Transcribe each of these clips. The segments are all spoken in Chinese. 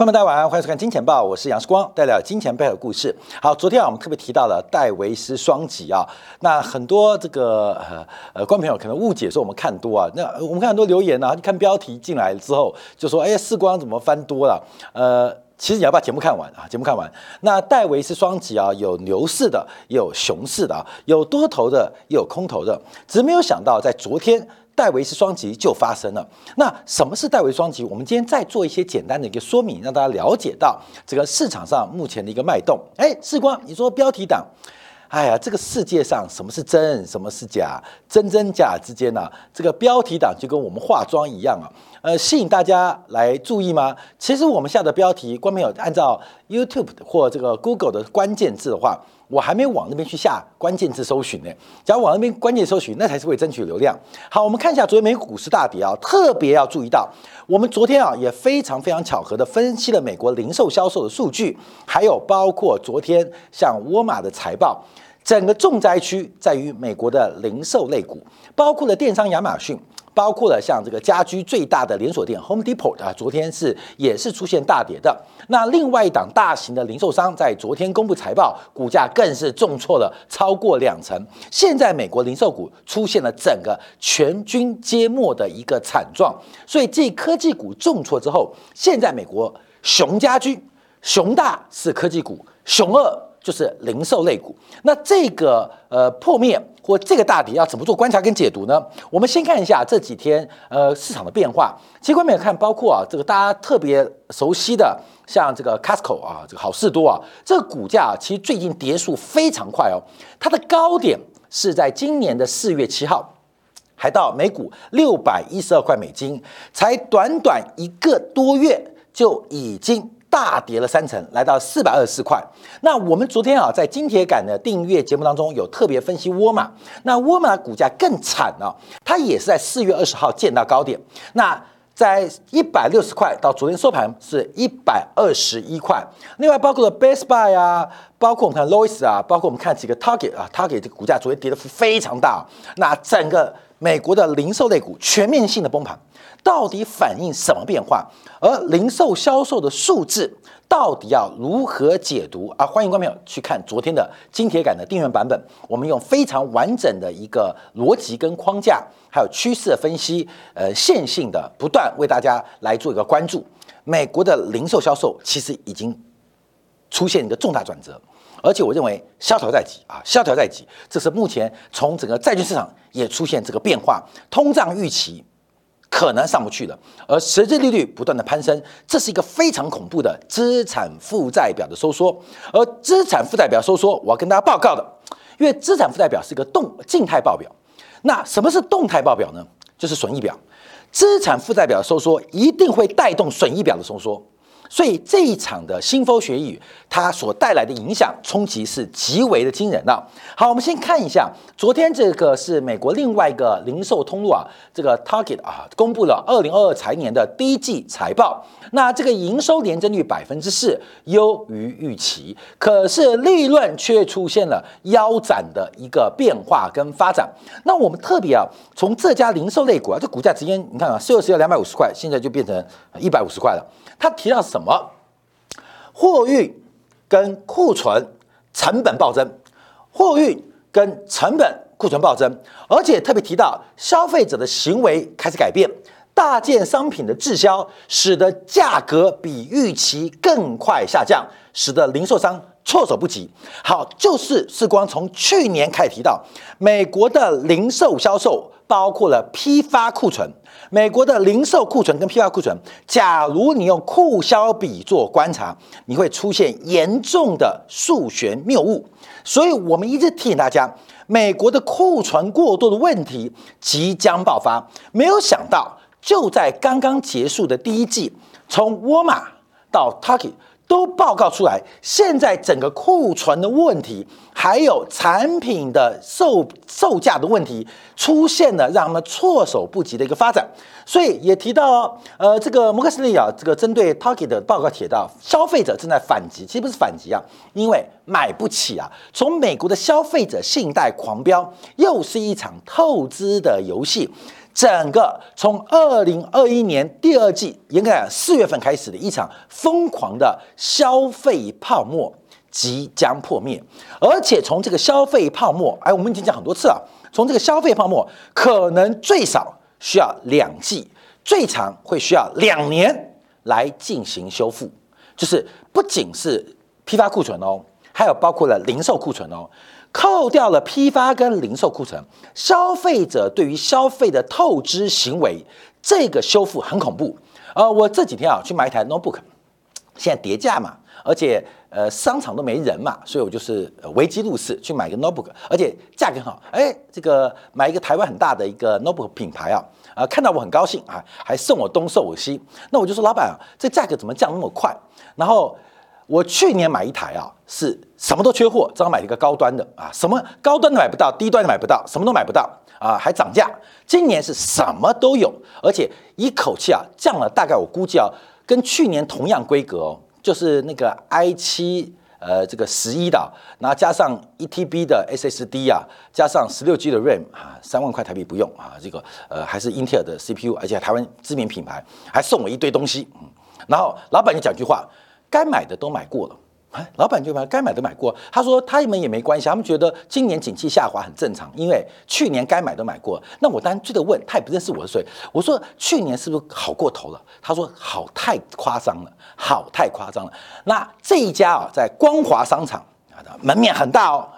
朋友们，大家晚上好，欢迎收看《金钱报》，我是杨世光，带来金钱背后的故事。好，昨天啊，我们特别提到了戴维斯双击啊，那很多这个呃呃观众朋友可能误解说我们看多啊，那我们看很多留言呢啊，看标题进来之后就说，哎呀，世光怎么翻多了？呃，其实你要把节目看完啊，节目看完。那戴维斯双击啊，有牛市的，也有熊市的啊，有多头的，也有空头的，只是没有想到在昨天。戴维斯双击就发生了。那什么是戴维斯双击？我们今天再做一些简单的一个说明，让大家了解到这个市场上目前的一个脉动。哎，世光，你说标题党，哎呀，这个世界上什么是真，什么是假？真真假之间呢，这个标题党就跟我们化妆一样啊，呃，吸引大家来注意吗？其实我们下的标题，观众朋友按照 YouTube 或这个 Google 的关键字的话。我还没往那边去下关键字搜寻呢。假如往那边关键搜寻，那才是会争取流量。好，我们看一下昨天美股股市大跌啊，特别要注意到，我们昨天啊也非常非常巧合的分析了美国零售销售的数据，还有包括昨天像沃尔玛的财报，整个重灾区在于美国的零售类股，包括了电商亚马逊。包括了像这个家居最大的连锁店 Home Depot 啊，昨天是也是出现大跌的。那另外一档大型的零售商在昨天公布财报，股价更是重挫了超过两成。现在美国零售股出现了整个全军皆没的一个惨状，所以这科技股重挫之后，现在美国熊家居、熊大是科技股，熊二。就是零售类股，那这个呃破灭或这个大跌要怎么做观察跟解读呢？我们先看一下这几天呃市场的变化。其实观众看，包括啊这个大家特别熟悉的，像这个 Costco 啊，这个好事多啊，这个股价其实最近跌速非常快哦。它的高点是在今年的四月七号，还到每股六百一十二块美金，才短短一个多月就已经。大跌了三成，来到四百二十四块。那我们昨天啊，在金铁杆的订阅节目当中，有特别分析沃尔玛。那沃尔玛股价更惨了，它也是在四月二十号见到高点。那在一百六十块到昨天收盘是一百二十一块。另外包括了 Best Buy 啊，包括我们看 Lois 啊，包括我们看几个 Target 啊，Target 这股价昨天跌的非常大。那整个美国的零售类股全面性的崩盘。到底反映什么变化？而零售销售的数字到底要如何解读啊？欢迎观众朋友去看昨天的金铁杆的订阅版本，我们用非常完整的一个逻辑跟框架，还有趋势的分析，呃，线性的不断为大家来做一个关注。美国的零售销售其实已经出现一个重大转折，而且我认为萧条在即啊，萧条在即，这是目前从整个债券市场也出现这个变化，通胀预期。可能上不去了，而实际利率不断的攀升，这是一个非常恐怖的资产负债表的收缩。而资产负债表收缩，我要跟大家报告的，因为资产负债表是一个动静态报表，那什么是动态报表呢？就是损益表。资产负债表收缩一定会带动损益表的收缩。所以这一场的腥风血雨，它所带来的影响冲击是极为的惊人的。好，我们先看一下，昨天这个是美国另外一个零售通路啊，这个 Target 啊，公布了二零二二财年的第一季财报。那这个营收年增率百分之四，优于预期，可是利润却出现了腰斩的一个变化跟发展。那我们特别啊，从这家零售类股啊，这股价直接你看啊，四月十要两百五十块，现在就变成一百五十块了。他提到什么？什么货运跟库存成本暴增，货运跟成本库存暴增，而且特别提到消费者的行为开始改变，大件商品的滞销，使得价格比预期更快下降，使得零售商措手不及。好，就是是光从去年开始提到，美国的零售销售包括了批发库存。美国的零售库存跟批发库存，假如你用库销比做观察，你会出现严重的数学谬误。所以我们一直提醒大家，美国的库存过多的问题即将爆发。没有想到，就在刚刚结束的第一季，从沃尔玛到 Target。都报告出来，现在整个库存的问题，还有产品的售售价的问题，出现了让他们措手不及的一个发展。所以也提到，呃，这个摩根士丹利啊，这个针对 Target 的报告提到，消费者正在反击，其实不是反击啊，因为买不起啊。从美国的消费者信贷狂飙，又是一场透支的游戏。整个从二零二一年第二季，应该讲四月份开始的一场疯狂的消费泡沫即将破灭，而且从这个消费泡沫，哎，我们已经讲很多次了，从这个消费泡沫可能最少需要两季，最长会需要两年来进行修复，就是不仅是批发库存哦。还有包括了零售库存哦，扣掉了批发跟零售库存，消费者对于消费的透支行为，这个修复很恐怖。呃，我这几天啊去买一台 notebook，现在跌价嘛，而且呃商场都没人嘛，所以我就是危机入市去买一个 notebook，而且价格很好，哎，这个买一个台湾很大的一个 notebook 品牌啊，啊看到我很高兴啊，还送我东送我西，那我就说老板啊，这价格怎么降那么快？然后。我去年买一台啊，是什么都缺货，正好买了一个高端的啊，什么高端的买不到，低端的买不到，什么都买不到啊，还涨价。今年是什么都有，而且一口气啊降了大概我估计啊，跟去年同样规格哦，就是那个 i 七呃这个十一的，然后加上一 TB 的 SSD 啊，加上十六 G 的 RAM 啊，三万块台币不用啊，这个呃还是英特尔的 CPU，而且台湾知名品牌，还送我一堆东西，嗯，然后老板就讲句话。该买的都买过了，哎，老板就把该买的买过。他说他们也没关系，他们觉得今年景气下滑很正常，因为去年该买都买过。那我当然追着问，他也不认识我的水。我说去年是不是好过头了？他说好太夸张了，好太夸张了。那这一家啊，在光华商场啊，门面很大哦，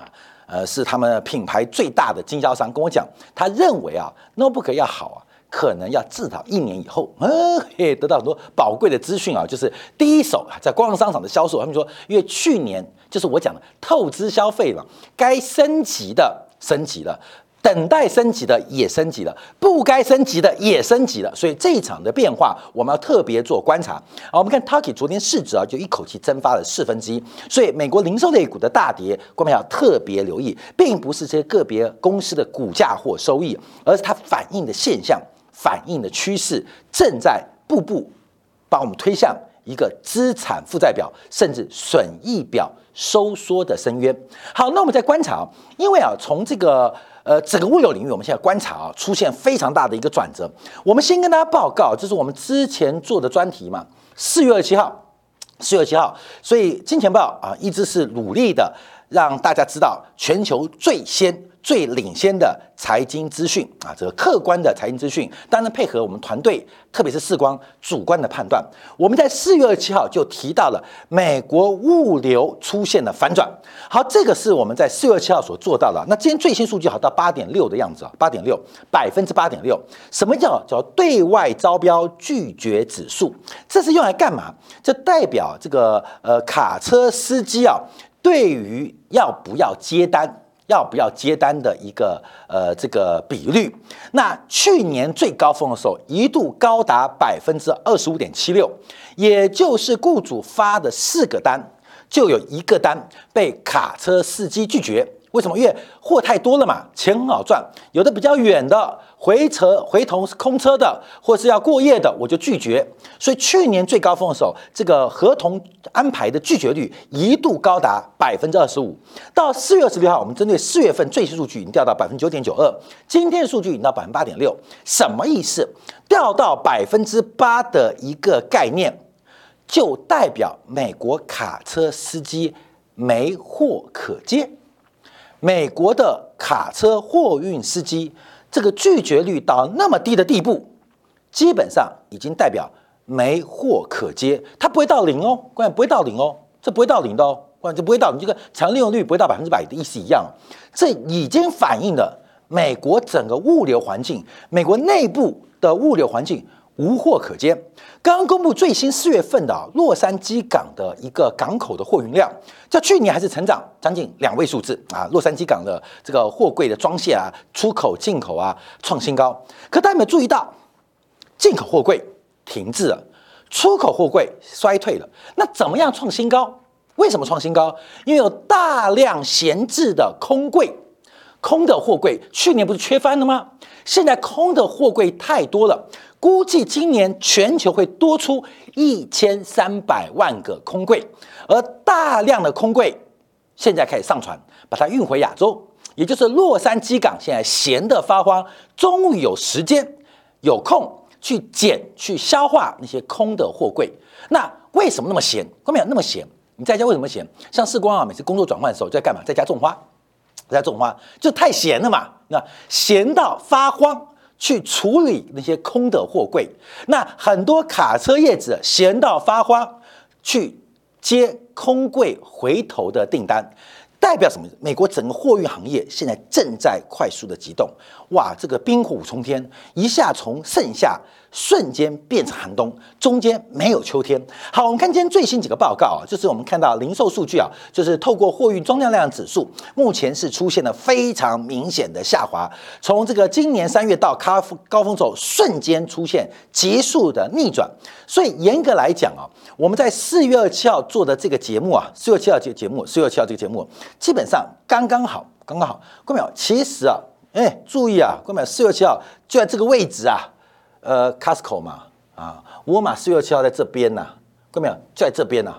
呃，是他们品牌最大的经销商，跟我讲，他认为啊，notebook 要好啊。可能要至少一年以后，嗯，嘿，得到很多宝贵的资讯啊，就是第一手啊在光荣商场的销售，他们说，因为去年就是我讲的透支消费嘛，该升级的升级了，等待升级的也升级了，不该升级的也升级了，所以这一场的变化我们要特别做观察。好，我们看 t a k i 昨天市值啊就一口气蒸发了四分之一，所以美国零售类股的大跌，我们要特别留意，并不是这些个别公司的股价或收益，而是它反映的现象。反映的趋势正在步步把我们推向一个资产负债表甚至损益表收缩的深渊。好，那我们在观察，因为啊，从这个呃整个物流领域，我们现在观察啊，出现非常大的一个转折。我们先跟大家报告，这是我们之前做的专题嘛，四月二十七号，四月二十七号，所以金钱豹啊，一直是努力的让大家知道全球最先。最领先的财经资讯啊，这个客观的财经资讯，当然配合我们团队，特别是视光主观的判断。我们在四月二十七号就提到了美国物流出现了反转。好，这个是我们在四月二十七号所做到的。那今天最新数据好到八点六的样子啊，八点六百分之八点六。什么叫叫对外招标拒绝指数？这是用来干嘛？这代表这个呃卡车司机啊，对于要不要接单。要不要接单的一个呃这个比率？那去年最高峰的时候一度高达百分之二十五点七六，也就是雇主发的四个单，就有一个单被卡车司机拒绝。为什么？因为货太多了嘛，钱很好赚。有的比较远的回车回头是空车的，或是要过夜的，我就拒绝。所以去年最高峰的时候，这个合同安排的拒绝率一度高达百分之二十五。到四月二十六号，我们针对四月份最新数据已经掉到百分之九点九二，今天的数据已经到百分之八点六。什么意思？掉到百分之八的一个概念，就代表美国卡车司机没货可接。美国的卡车货运司机这个拒绝率到那么低的地步，基本上已经代表没货可接，它不会到零哦，关键不会到零哦，这不会到零的哦，关键不会到零，这个强利用率不会到百分之百的意思一样，这已经反映了美国整个物流环境，美国内部的物流环境。无货可接。刚刚公布最新四月份的洛杉矶港的一个港口的货运量，较去年还是成长将近两位数字啊。洛杉矶港的这个货柜的装卸啊、出口进口啊创新高。可大家有没有注意到，进口货柜停滞了，出口货柜衰退了？那怎么样创新高？为什么创新高？因为有大量闲置的空柜。空的货柜去年不是缺翻了吗？现在空的货柜太多了，估计今年全球会多出一千三百万个空柜，而大量的空柜现在开始上船，把它运回亚洲，也就是洛杉矶港现在闲得发慌，终于有时间有空去捡、去消化那些空的货柜。那为什么那么闲？关没有那么闲？你在家为什么闲？像世光啊，每次工作转换的时候就在干嘛？在家种花，在家种花就太闲了嘛。那闲到发慌，去处理那些空的货柜。那很多卡车业者闲到发慌，去接空柜回头的订单。代表什么？美国整个货运行业现在正在快速的急动，哇，这个冰火冲天，一下从盛夏瞬间变成寒冬，中间没有秋天。好，我们看今天最新几个报告啊，就是我们看到零售数据啊，就是透过货运装量量指数，目前是出现了非常明显的下滑，从这个今年三月到高峰高峰走，瞬间出现急速的逆转。所以严格来讲啊。我们在四月二七号做的这个节目啊，四月七号这个节目，四月七号这个节目基本上刚刚好，刚刚好。各位朋友，其实啊，哎，注意啊，各位朋友，四月七号就在这个位置啊，呃，Costco 嘛，啊，沃尔玛四月七号在这边呐，各位朋友就在这边呐。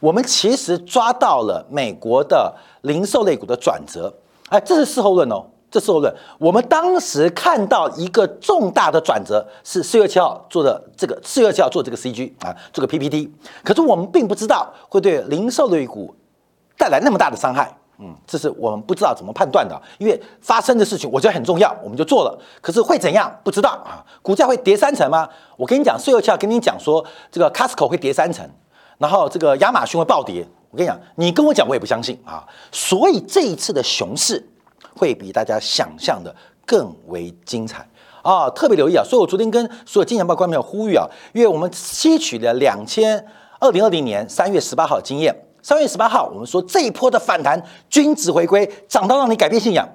我们其实抓到了美国的零售类股的转折，哎，这是事后论哦。这事后论，我们当时看到一个重大的转折，是四月七号做的这个四月七号做这个 CG 啊，做个 PPT。可是我们并不知道会对零售类股带来那么大的伤害，嗯，这是我们不知道怎么判断的。因为发生的事情我觉得很重要，我们就做了。可是会怎样不知道啊？股价会跌三成吗？我跟你讲，四月七号跟你讲说这个 Costco 会跌三成，然后这个亚马逊会暴跌。我跟你讲，你跟我讲我也不相信啊。所以这一次的熊市。会比大家想象的更为精彩啊！特别留意啊！所以我昨天跟所有金钱报观众呼吁啊，因为我们吸取了两千二零二零年三月十八号的经验，三月十八号我们说这一波的反弹均值回归，涨到让你改变信仰，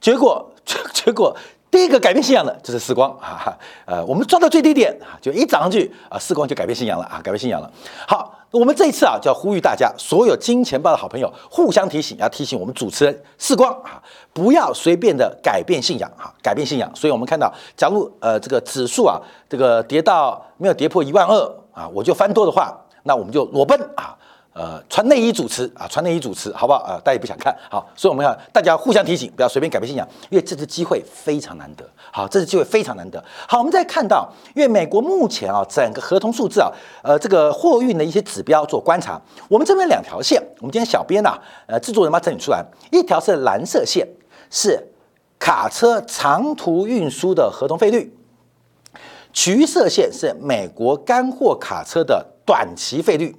结果 结结果第一个改变信仰的就是时光啊！呃，我们抓到最低点啊，就一涨上去啊，时光就改变信仰了啊，改变信仰了。好。我们这一次啊，就要呼吁大家，所有金钱豹的好朋友，互相提醒，要提醒我们主持人世光啊，不要随便的改变信仰哈，改变信仰。所以我们看到，假如呃这个指数啊，这个跌到没有跌破一万二啊，我就翻多的话，那我们就裸奔啊。呃，穿内衣主持啊，穿内衣主持，好不好啊？大家也不想看好，所以我们要大家互相提醒，不要随便改变信仰，因为这次机会非常难得。好，这次机会非常难得。好，我们再看到，因为美国目前啊，整个合同数字啊，呃，这个货运的一些指标做观察，我们这边两条线，我们今天小编呐，呃，制作人把整理出来，一条是蓝色线，是卡车长途运输的合同费率，橘色线是美国干货卡车的短期费率。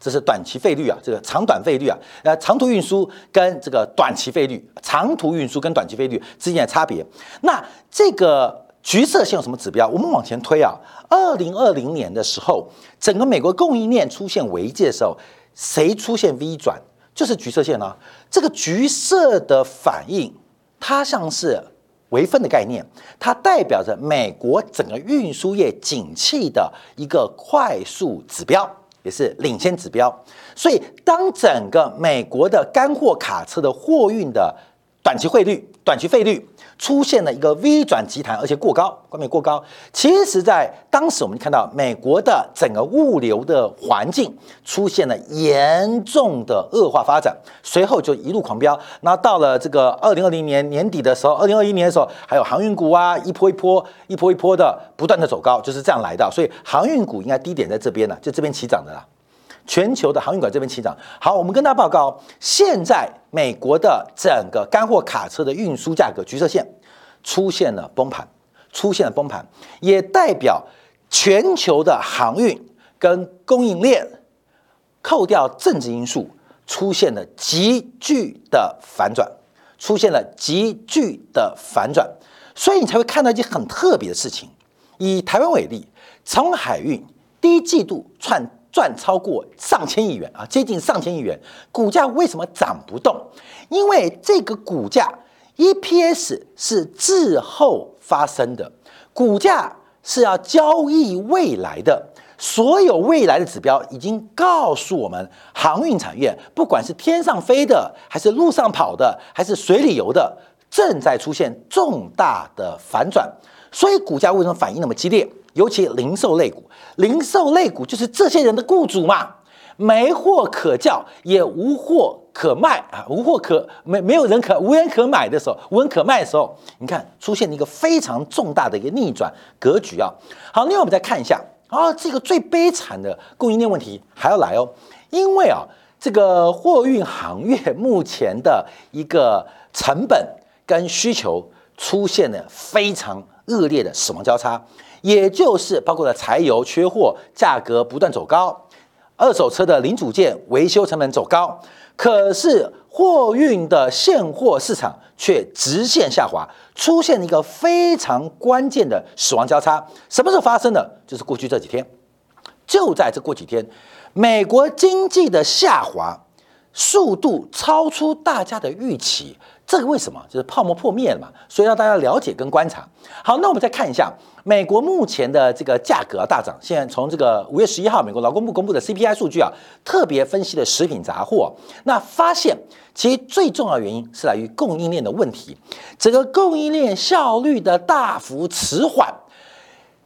这是短期费率啊，这个长短费率啊，呃，长途运输跟这个短期费率，长途运输跟短期费率之间的差别。那这个橘色线有什么指标？我们往前推啊，二零二零年的时候，整个美国供应链出现危机的时候，谁出现 V 转？就是橘色线啊。这个橘色的反应，它像是微分的概念，它代表着美国整个运输业景气的一个快速指标。也是领先指标，所以当整个美国的干货卡车的货运的短期汇率、短期费率出现了一个 V 转急弹，而且过高，关面过高。其实，在当时我们看到美国的整个物流的环境出现了严重的恶化发展，随后就一路狂飙。那到了这个二零二零年年底的时候，二零二一年的时候，还有航运股啊，一波一波、一波一波的不断的走高，就是这样来的。所以航运股应该低点在这边呢，就这边起涨的啦。全球的航运股这边起涨。好，我们跟大家报告，现在美国的整个干货卡车的运输价格，橘色线出现了崩盘，出现了崩盘，也代表全球的航运跟供应链，扣掉政治因素，出现了急剧的反转，出现了急剧的反转，所以你才会看到一件很特别的事情。以台湾为例，长海运第一季度创。赚超过上千亿元啊，接近上千亿元，股价为什么涨不动？因为这个股价 EPS 是滞后发生的，股价是要交易未来的，所有未来的指标已经告诉我们，航运产业不管是天上飞的，还是路上跑的，还是水里游的，正在出现重大的反转，所以股价为什么反应那么激烈？尤其零售类股，零售类股就是这些人的雇主嘛。没货可叫，也无货可卖啊，无货可没没有人可无人可买的时候，无人可卖的时候，你看出现了一个非常重大的一个逆转格局啊。好，另外我们再看一下啊，这个最悲惨的供应链问题还要来哦，因为啊，这个货运行业目前的一个成本跟需求出现了非常恶劣的死亡交叉。也就是包括了柴油缺货，价格不断走高，二手车的零组件维修成本走高，可是货运的现货市场却直线下滑，出现了一个非常关键的死亡交叉。什么时候发生的？就是过去这几天，就在这过几天，美国经济的下滑速度超出大家的预期。这个为什么？就是泡沫破灭了嘛，所以让大家了解跟观察。好，那我们再看一下美国目前的这个价格大涨。现在从这个五月十一号美国劳工部公布的 CPI 数据啊，特别分析的食品杂货，那发现其实最重要原因是来于供应链的问题，整个供应链效率的大幅迟缓，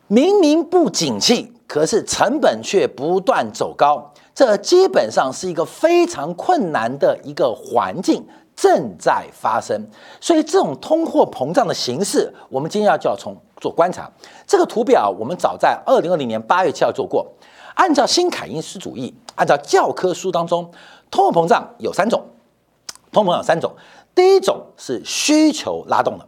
明明不景气，可是成本却不断走高，这基本上是一个非常困难的一个环境。正在发生，所以这种通货膨胀的形式，我们今天要就要从做观察。这个图表我们早在二零二零年八月七号做过。按照新凯因斯主义，按照教科书当中，通货膨胀有三种，通货膨胀有三种。第一种是需求拉动的，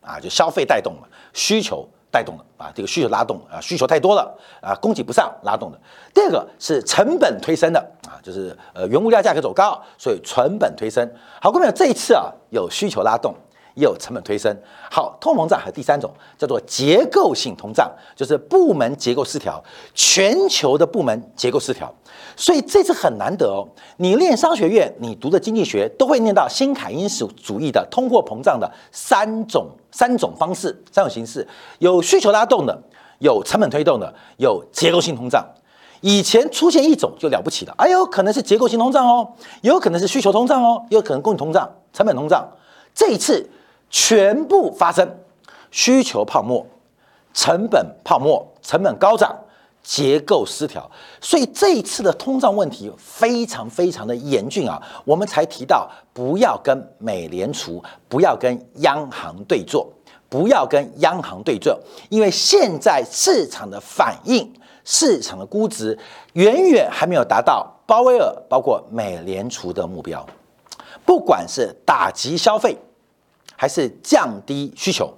啊，就消费带动了需求。带动的啊，这个需求拉动啊，需求太多了啊，供给不上拉动的。第二个是成本推升的啊，就是呃原物料价格走高，所以成本推升。好，各位朋友，这一次啊有需求拉动。也有成本推升，好，通膨胀还有第三种叫做结构性通胀，就是部门结构失调，全球的部门结构失调，所以这次很难得哦。你念商学院，你读的经济学都会念到新凯因斯主义的通货膨胀的三种三种方式、三种形式，有需求拉动的，有成本推动的，有结构性通胀。以前出现一种就了不起了，哎呦，可能是结构性通胀哦，也有可能是需求通胀哦，也有可能供应通胀、成本通胀。这一次。全部发生需求泡沫、成本泡沫、成本高涨、结构失调，所以这一次的通胀问题非常非常的严峻啊！我们才提到不要跟美联储、不要跟央行对坐，不要跟央行对坐，因为现在市场的反应、市场的估值远远还没有达到鲍威尔包括美联储的目标，不管是打击消费。还是降低需求，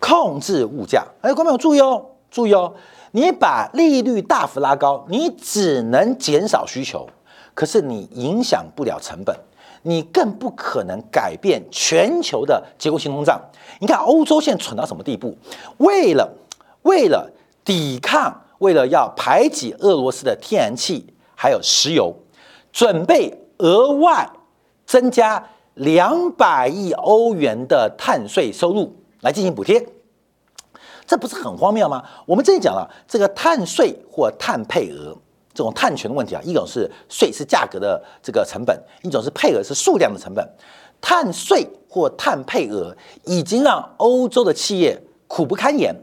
控制物价。哎，观众朋友注意哦，注意哦，你把利率大幅拉高，你只能减少需求，可是你影响不了成本，你更不可能改变全球的结构性通胀。你看欧洲现在蠢到什么地步？为了为了抵抗，为了要排挤俄罗斯的天然气还有石油，准备额外增加。两百亿欧元的碳税收入来进行补贴，这不是很荒谬吗？我们之前讲了，这个碳税或碳配额这种碳权的问题啊，一种是税是价格的这个成本，一种是配额是数量的成本。碳税或碳配额已经让欧洲的企业苦不堪言。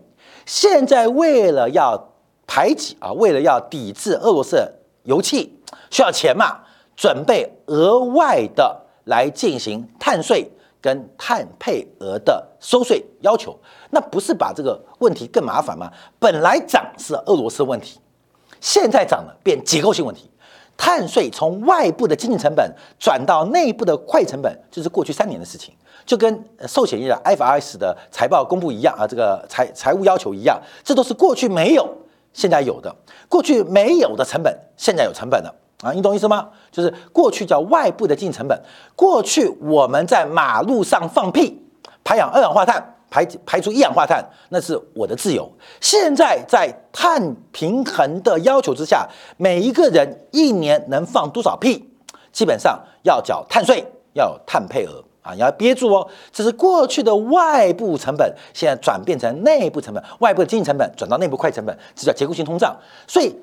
现在为了要排挤啊，为了要抵制俄罗斯油气，需要钱嘛，准备额外的。来进行碳税跟碳配额的收税要求，那不是把这个问题更麻烦吗？本来涨是俄罗斯问题，现在涨了变结构性问题。碳税从外部的经济成本转到内部的会计成本，就是过去三年的事情，就跟寿险业的 FRS 的财报公布一样啊，这个财财务要求一样，这都是过去没有，现在有的，过去没有的成本，现在有成本了。啊，你懂意思吗？就是过去叫外部的经济成本，过去我们在马路上放屁，排氧二氧化碳，排排出一氧化碳，那是我的自由。现在在碳平衡的要求之下，每一个人一年能放多少屁，基本上要缴碳税，要有碳配额啊，你要憋住哦。这是过去的外部成本，现在转变成内部成本，外部的经济成本转到内部会计成本，这叫结构性通胀。所以。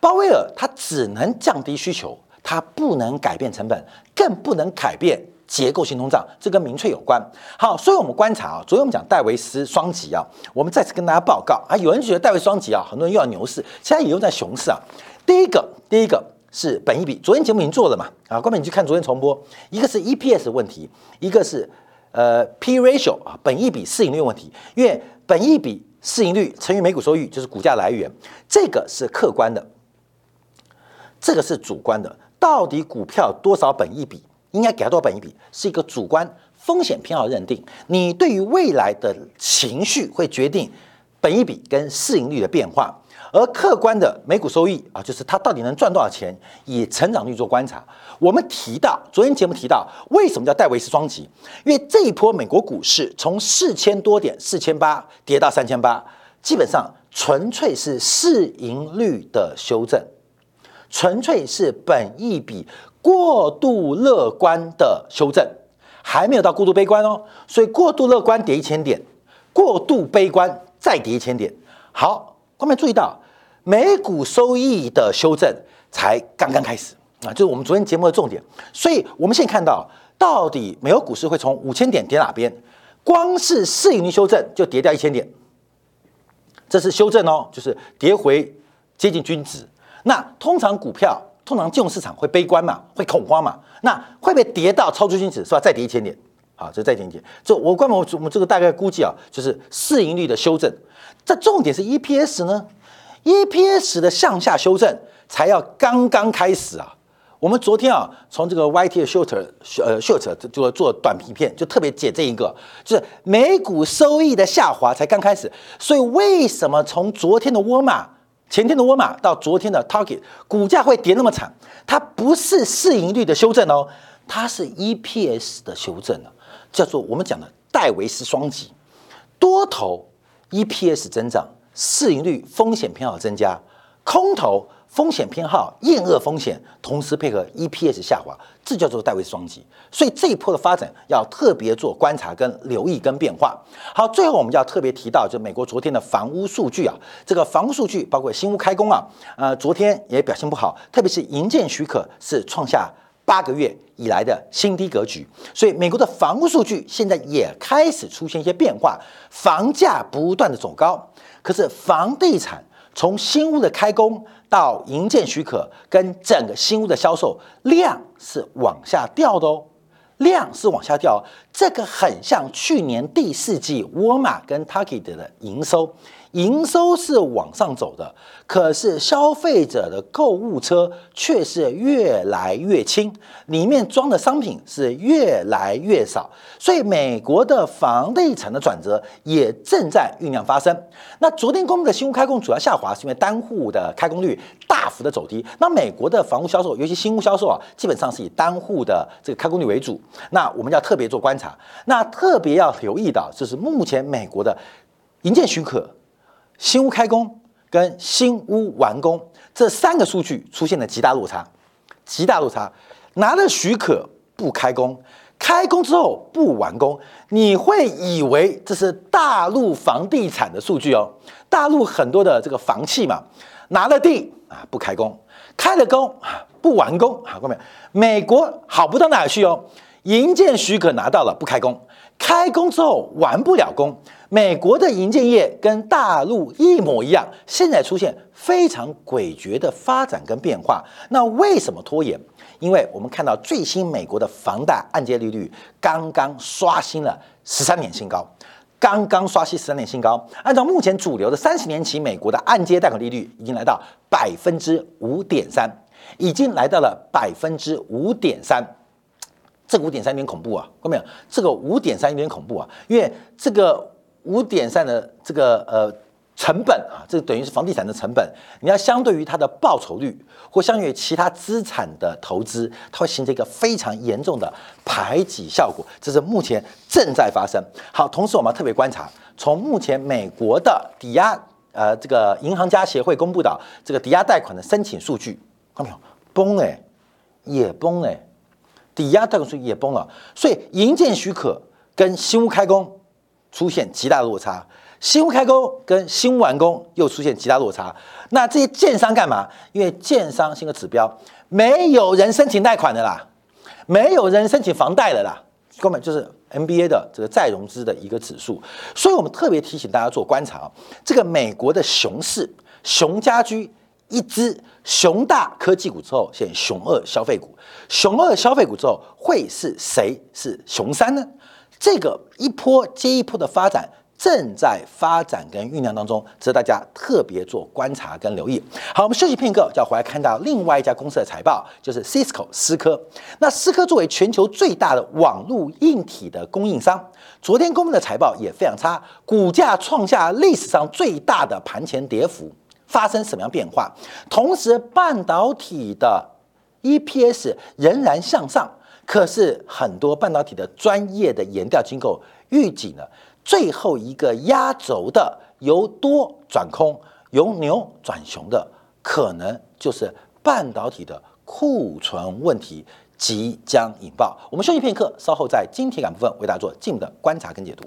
鲍威尔他只能降低需求，他不能改变成本，更不能改变结构性通胀，这跟民粹有关。好，所以我们观察啊，昨天我们讲戴维斯双极啊，我们再次跟大家报告啊，有人觉得戴维斯双极啊，很多人又要牛市，现在也用在熊市啊。第一个，第一个，是本益比，昨天节目已经做了嘛？啊，关键你去看昨天重播，一个是 EPS 问题，一个是呃 P ratio 啊，本益比市盈率问题。因为本益比市盈率乘以每股收益就是股价来源，这个是客观的，这个是主观的。到底股票多少本一笔，应该给它多少本一笔，是一个主观风险偏好认定。你对于未来的情绪会决定本一笔跟市盈率的变化。而客观的每股收益啊，就是它到底能赚多少钱，以成长率做观察。我们提到昨天节目提到，为什么叫戴维斯双击？因为这一波美国股市从四千多点、四千八跌到三千八，基本上纯粹是市盈率的修正，纯粹是本一笔过度乐观的修正，还没有到过度悲观哦。所以过度乐观跌一千点，过度悲观再跌一千点。好。后面注意到，美股收益的修正才刚刚开始啊，就是我们昨天节目的重点。所以，我们现在看到，到底美国股市会从五千点跌哪边？光是市盈率修正就跌掉一千点，这是修正哦，就是跌回接近均值。那通常股票，通常金融市场会悲观嘛，会恐慌嘛，那会不会跌到超出均值是吧？再跌一千点，好，这再跌一点。这我关我我们这个大概估计啊，就是市盈率的修正。这重点是 EPS 呢，EPS 的向下修正才要刚刚开始啊。我们昨天啊，从这个 YT 的 short 呃 short 就做短平片，就特别解这一个，就是美股收益的下滑才刚开始。所以为什么从昨天的沃尔玛、前天的沃尔玛到昨天的 Target 股价会跌那么惨？它不是市盈率的修正哦，它是 EPS 的修正啊，叫做我们讲的戴维斯双击，多头。EPS 增长，市盈率风险偏好增加，空头风险偏好厌恶风险，同时配合 EPS 下滑，这叫做戴维双击。所以这一波的发展要特别做观察跟留意跟变化。好，最后我们要特别提到，就美国昨天的房屋数据啊，这个房屋数据包括新屋开工啊，呃，昨天也表现不好，特别是营建许可是创下。八个月以来的新低格局，所以美国的房屋数据现在也开始出现一些变化，房价不断的走高，可是房地产从新屋的开工到营建许可跟整个新屋的销售量是往下掉的哦，量是往下掉，这个很像去年第四季沃尔玛跟 Target 的营收。营收是往上走的，可是消费者的购物车却是越来越轻，里面装的商品是越来越少，所以美国的房地产的转折也正在酝酿发生。那昨天公布的新屋开工主要下滑，是因为单户的开工率大幅的走低。那美国的房屋销售，尤其新屋销售啊，基本上是以单户的这个开工率为主。那我们要特别做观察，那特别要留意到，就是目前美国的营建许可。新屋开工跟新屋完工这三个数据出现了极大落差，极大落差。拿了许可不开工，开工之后不完工，你会以为这是大陆房地产的数据哦。大陆很多的这个房企嘛，拿了地啊不开工，开了工啊不完工，好，各位，美国好不到哪去哦，营建许可拿到了不开工，开工之后完不了工。美国的营建业跟大陆一模一样，现在出现非常诡谲的发展跟变化。那为什么拖延？因为我们看到最新美国的房贷按揭利率刚刚刷新了十三年新高，刚刚刷新十三年新高。按照目前主流的三十年期美国的按揭贷款利率已经来到百分之五点三，已经来到了百分之五点三。这五点三有点恐怖啊，看到没有？这个五点三有点恐怖啊，因为这个。五点三的这个呃成本啊，这等于是房地产的成本。你要相对于它的报酬率，或相对于其他资产的投资，它会形成一个非常严重的排挤效果。这是目前正在发生。好，同时我们要特别观察，从目前美国的抵押呃这个银行家协会公布的这个抵押贷款的申请数据，看到没有？崩哎，也崩哎，抵押贷款数据也崩了。所以营建许可跟新屋开工。出现极大的落差，新屋开工跟新屋完工又出现极大落差。那这些建商干嘛？因为建商新的指标，没有人申请贷款的啦，没有人申请房贷的啦，根本就是 NBA 的这个再融资的一个指数。所以我们特别提醒大家做观察，这个美国的熊市，熊家居一只熊大科技股之后，现熊二消费股，熊二消费股之后会是谁是熊三呢？这个一波接一波的发展。正在发展跟酝酿当中，值得大家特别做观察跟留意。好，我们休息片刻，就要回来看到另外一家公司的财报，就是 Cisco 思科。那思科作为全球最大的网络硬体的供应商，昨天公布的财报也非常差，股价创下历史上最大的盘前跌幅。发生什么样变化？同时，半导体的 EPS 仍然向上，可是很多半导体的专业的研调机构预计呢？最后一个压轴的由多转空、由牛转熊的，可能就是半导体的库存问题即将引爆。我们休息片刻，稍后在晶体感部分为大家做进一步的观察跟解读。